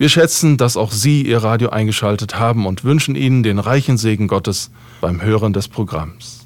wir schätzen, dass auch Sie Ihr Radio eingeschaltet haben und wünschen Ihnen den reichen Segen Gottes beim Hören des Programms.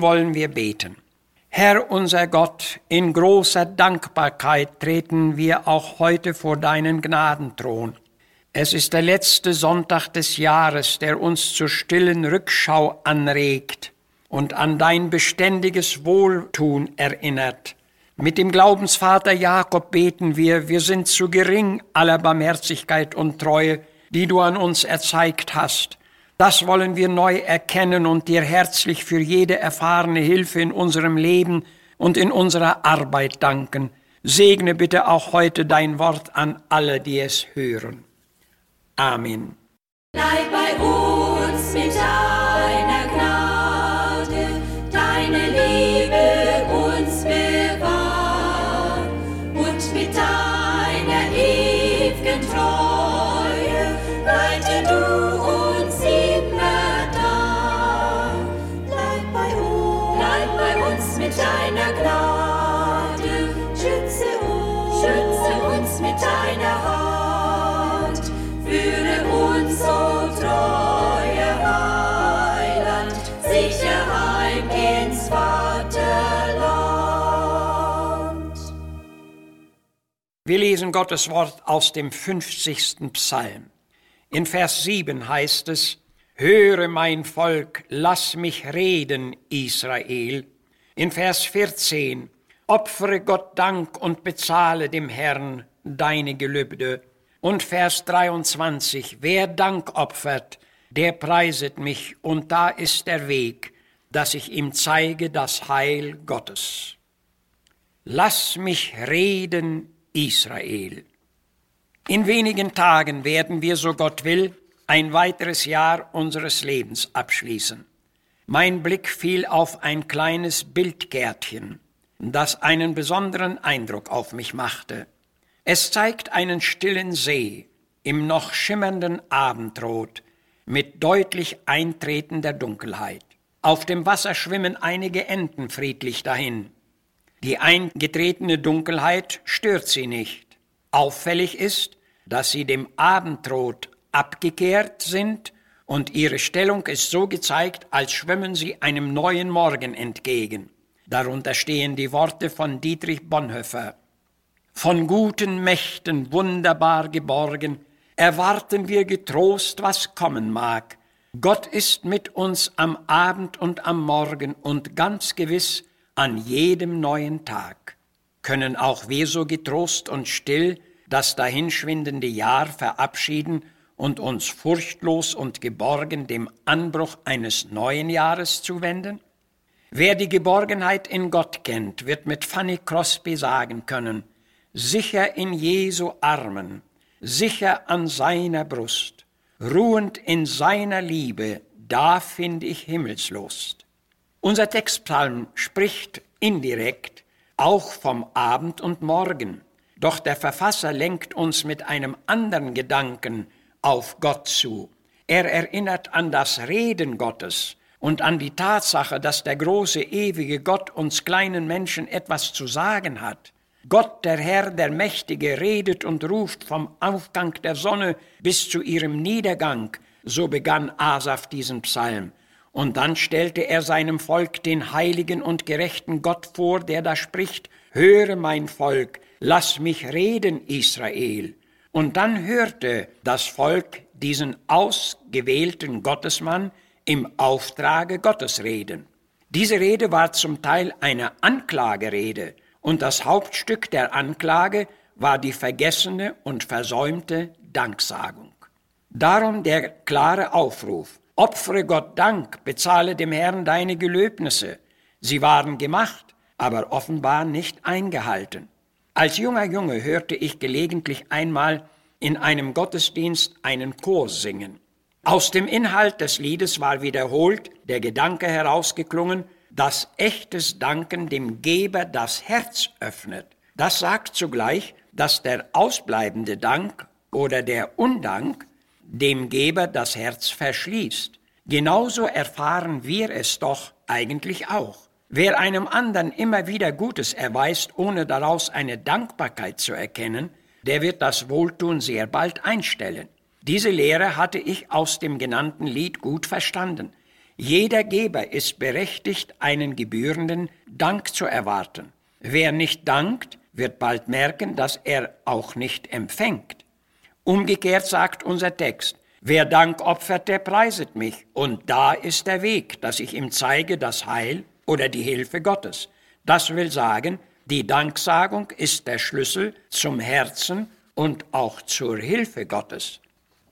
Wollen wir beten. Herr unser Gott, in großer Dankbarkeit treten wir auch heute vor deinen Gnadenthron. Es ist der letzte Sonntag des Jahres, der uns zur stillen Rückschau anregt und an dein beständiges Wohltun erinnert. Mit dem Glaubensvater Jakob beten wir, wir sind zu gering aller Barmherzigkeit und Treue, die du an uns erzeigt hast. Das wollen wir neu erkennen und dir herzlich für jede erfahrene Hilfe in unserem Leben und in unserer Arbeit danken. Segne bitte auch heute dein Wort an alle, die es hören. Amen. Bleib bei uns mit Wir lesen Gottes Wort aus dem 50. Psalm. In Vers 7 heißt es, Höre mein Volk, lass mich reden, Israel. In Vers 14, Opfere Gott Dank und bezahle dem Herrn deine Gelübde. Und Vers 23, Wer Dank opfert, der preiset mich, und da ist der Weg, dass ich ihm zeige das Heil Gottes. Lass mich reden, Israel. In wenigen Tagen werden wir, so Gott will, ein weiteres Jahr unseres Lebens abschließen. Mein Blick fiel auf ein kleines Bildgärtchen, das einen besonderen Eindruck auf mich machte. Es zeigt einen stillen See im noch schimmernden Abendrot mit deutlich eintretender Dunkelheit. Auf dem Wasser schwimmen einige Enten friedlich dahin. Die eingetretene Dunkelheit stört sie nicht. Auffällig ist, dass sie dem Abendrot abgekehrt sind und ihre Stellung ist so gezeigt, als schwimmen sie einem neuen Morgen entgegen. Darunter stehen die Worte von Dietrich Bonhoeffer. Von guten Mächten wunderbar geborgen, erwarten wir getrost, was kommen mag. Gott ist mit uns am Abend und am Morgen und ganz gewiss an jedem neuen Tag. Können auch wir so getrost und still das dahinschwindende Jahr verabschieden und uns furchtlos und geborgen dem Anbruch eines neuen Jahres zuwenden? Wer die Geborgenheit in Gott kennt, wird mit Fanny Crosby sagen können, sicher in Jesu Armen, sicher an seiner Brust, ruhend in seiner Liebe, da finde ich Himmelslust. Unser Textpsalm spricht indirekt auch vom Abend und Morgen, doch der Verfasser lenkt uns mit einem anderen Gedanken auf Gott zu. Er erinnert an das Reden Gottes und an die Tatsache, dass der große, ewige Gott uns kleinen Menschen etwas zu sagen hat. Gott, der Herr, der Mächtige, redet und ruft vom Aufgang der Sonne bis zu ihrem Niedergang. So begann Asaf diesen Psalm. Und dann stellte er seinem Volk den heiligen und gerechten Gott vor, der da spricht, Höre mein Volk, lass mich reden, Israel. Und dann hörte das Volk diesen ausgewählten Gottesmann im Auftrage Gottes reden. Diese Rede war zum Teil eine Anklagerede, und das Hauptstück der Anklage war die vergessene und versäumte Danksagung. Darum der klare Aufruf, opfere Gott Dank, bezahle dem Herrn deine Gelöbnisse. Sie waren gemacht, aber offenbar nicht eingehalten. Als junger Junge hörte ich gelegentlich einmal in einem Gottesdienst einen Chor singen. Aus dem Inhalt des Liedes war wiederholt der Gedanke herausgeklungen, dass echtes Danken dem Geber das Herz öffnet. Das sagt zugleich, dass der ausbleibende Dank oder der Undank dem Geber das Herz verschließt. Genauso erfahren wir es doch eigentlich auch. Wer einem anderen immer wieder Gutes erweist, ohne daraus eine Dankbarkeit zu erkennen, der wird das Wohltun sehr bald einstellen. Diese Lehre hatte ich aus dem genannten Lied gut verstanden. Jeder Geber ist berechtigt, einen gebührenden Dank zu erwarten. Wer nicht dankt, wird bald merken, dass er auch nicht empfängt. Umgekehrt sagt unser Text, wer Dank opfert, der preiset mich. Und da ist der Weg, dass ich ihm zeige das Heil oder die Hilfe Gottes. Das will sagen, die Danksagung ist der Schlüssel zum Herzen und auch zur Hilfe Gottes.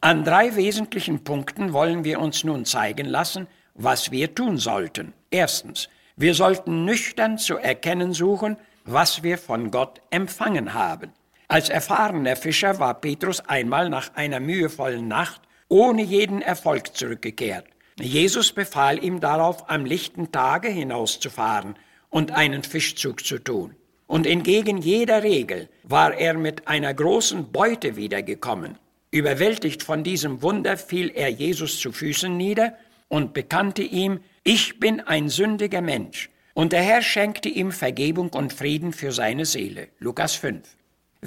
An drei wesentlichen Punkten wollen wir uns nun zeigen lassen, was wir tun sollten. Erstens, wir sollten nüchtern zu erkennen suchen, was wir von Gott empfangen haben. Als erfahrener Fischer war Petrus einmal nach einer mühevollen Nacht ohne jeden Erfolg zurückgekehrt. Jesus befahl ihm darauf, am lichten Tage hinauszufahren und einen Fischzug zu tun. Und entgegen jeder Regel war er mit einer großen Beute wiedergekommen. Überwältigt von diesem Wunder fiel er Jesus zu Füßen nieder und bekannte ihm, ich bin ein sündiger Mensch. Und der Herr schenkte ihm Vergebung und Frieden für seine Seele. Lukas 5.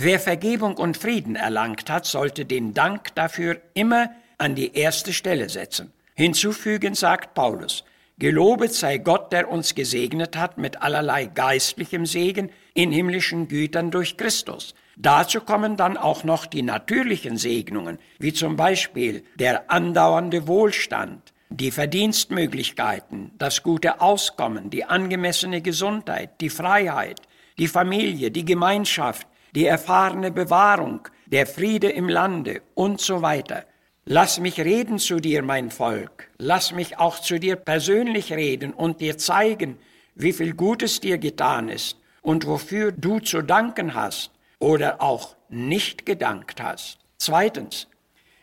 Wer Vergebung und Frieden erlangt hat, sollte den Dank dafür immer an die erste Stelle setzen. Hinzufügend sagt Paulus, Gelobet sei Gott, der uns gesegnet hat mit allerlei geistlichem Segen in himmlischen Gütern durch Christus. Dazu kommen dann auch noch die natürlichen Segnungen, wie zum Beispiel der andauernde Wohlstand, die Verdienstmöglichkeiten, das gute Auskommen, die angemessene Gesundheit, die Freiheit, die Familie, die Gemeinschaft, die erfahrene Bewahrung, der Friede im Lande und so weiter. Lass mich reden zu dir, mein Volk. Lass mich auch zu dir persönlich reden und dir zeigen, wie viel Gutes dir getan ist und wofür du zu danken hast oder auch nicht gedankt hast. Zweitens,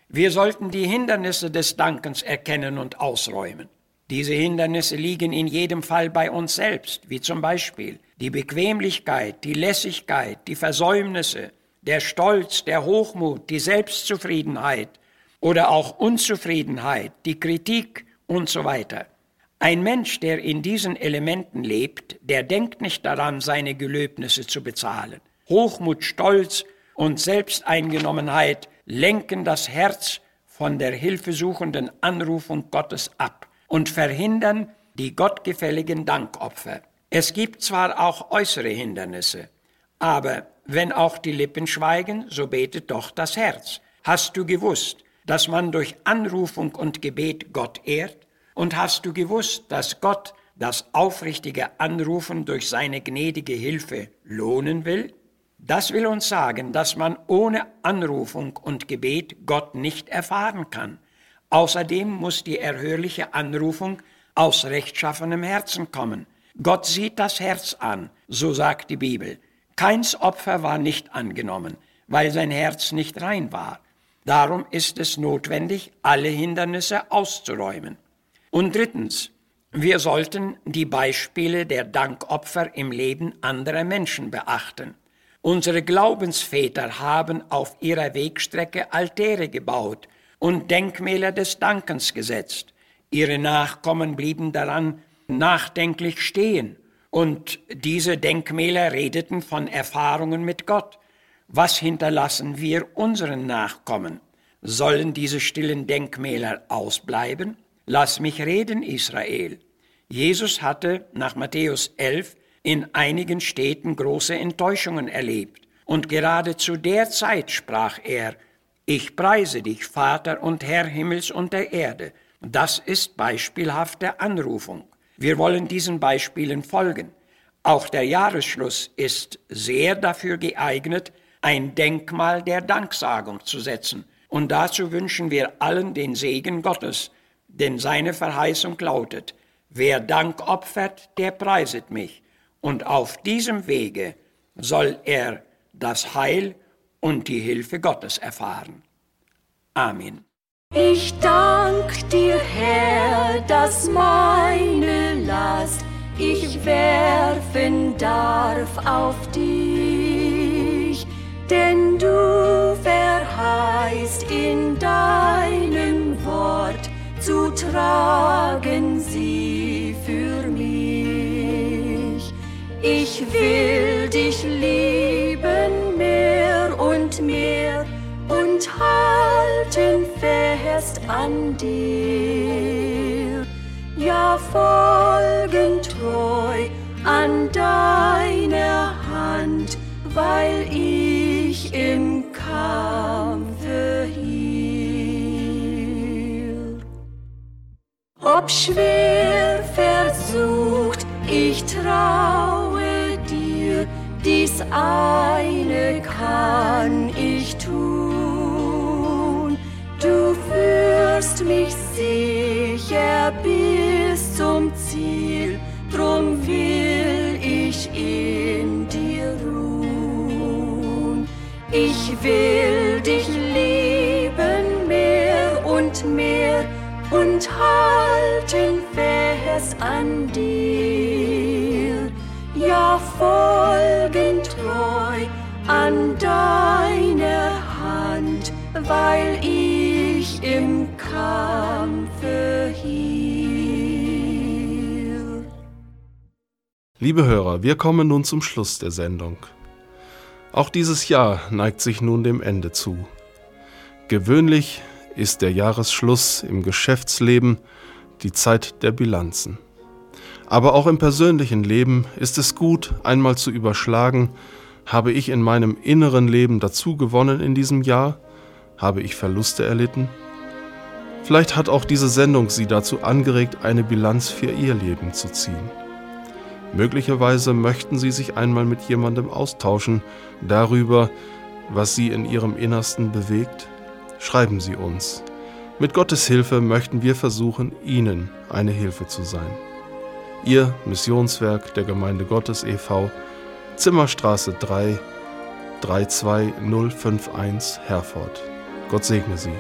wir sollten die Hindernisse des Dankens erkennen und ausräumen. Diese Hindernisse liegen in jedem Fall bei uns selbst, wie zum Beispiel die Bequemlichkeit, die Lässigkeit, die Versäumnisse, der Stolz, der Hochmut, die Selbstzufriedenheit, oder auch Unzufriedenheit, die Kritik und so weiter. Ein Mensch, der in diesen Elementen lebt, der denkt nicht daran, seine Gelöbnisse zu bezahlen. Hochmut, Stolz und Selbsteingenommenheit lenken das Herz von der hilfesuchenden Anrufung Gottes ab und verhindern die gottgefälligen Dankopfer. Es gibt zwar auch äußere Hindernisse, aber wenn auch die Lippen schweigen, so betet doch das Herz. Hast du gewusst, dass man durch Anrufung und Gebet Gott ehrt? Und hast du gewusst, dass Gott das aufrichtige Anrufen durch seine gnädige Hilfe lohnen will? Das will uns sagen, dass man ohne Anrufung und Gebet Gott nicht erfahren kann. Außerdem muss die erhörliche Anrufung aus rechtschaffenem Herzen kommen. Gott sieht das Herz an, so sagt die Bibel. Keins Opfer war nicht angenommen, weil sein Herz nicht rein war. Darum ist es notwendig, alle Hindernisse auszuräumen. Und drittens, wir sollten die Beispiele der Dankopfer im Leben anderer Menschen beachten. Unsere Glaubensväter haben auf ihrer Wegstrecke Altäre gebaut und Denkmäler des Dankens gesetzt. Ihre Nachkommen blieben daran nachdenklich stehen. Und diese Denkmäler redeten von Erfahrungen mit Gott. Was hinterlassen wir unseren Nachkommen? Sollen diese stillen Denkmäler ausbleiben? Lass mich reden, Israel. Jesus hatte nach Matthäus 11 in einigen Städten große Enttäuschungen erlebt. Und gerade zu der Zeit sprach er, ich preise dich, Vater und Herr Himmels und der Erde. Das ist beispielhafte Anrufung. Wir wollen diesen Beispielen folgen. Auch der Jahresschluss ist sehr dafür geeignet, ein Denkmal der Danksagung zu setzen. Und dazu wünschen wir allen den Segen Gottes, denn seine Verheißung lautet, wer Dank opfert, der preiset mich. Und auf diesem Wege soll er das Heil und die Hilfe Gottes erfahren. Amen. Ich dank dir, Herr, dass meine Last ich werfen darf auf dich, denn du verheißt in deinem Wort zu tragen sie für mich. Ich will dich lieben mehr und mehr und halten fest an dir. Ja, treu an deiner Hand, weil ich im Kampfe hielt. Ob schwer versucht, ich traue dir, dies eine kann ich tun. Du führst mich sicher bis zum Ziel, will dich lieben mehr und mehr und halten fest an dir. Ja, folgen treu an deiner Hand, weil ich im Kampfe hielt. Liebe Hörer, wir kommen nun zum Schluss der Sendung. Auch dieses Jahr neigt sich nun dem Ende zu. Gewöhnlich ist der Jahresschluss im Geschäftsleben die Zeit der Bilanzen. Aber auch im persönlichen Leben ist es gut, einmal zu überschlagen, habe ich in meinem inneren Leben dazu gewonnen in diesem Jahr? Habe ich Verluste erlitten? Vielleicht hat auch diese Sendung Sie dazu angeregt, eine Bilanz für Ihr Leben zu ziehen. Möglicherweise möchten Sie sich einmal mit jemandem austauschen darüber, was Sie in Ihrem Innersten bewegt. Schreiben Sie uns. Mit Gottes Hilfe möchten wir versuchen, Ihnen eine Hilfe zu sein. Ihr Missionswerk der Gemeinde Gottes e.V., Zimmerstraße 3, 32051 Herford. Gott segne Sie.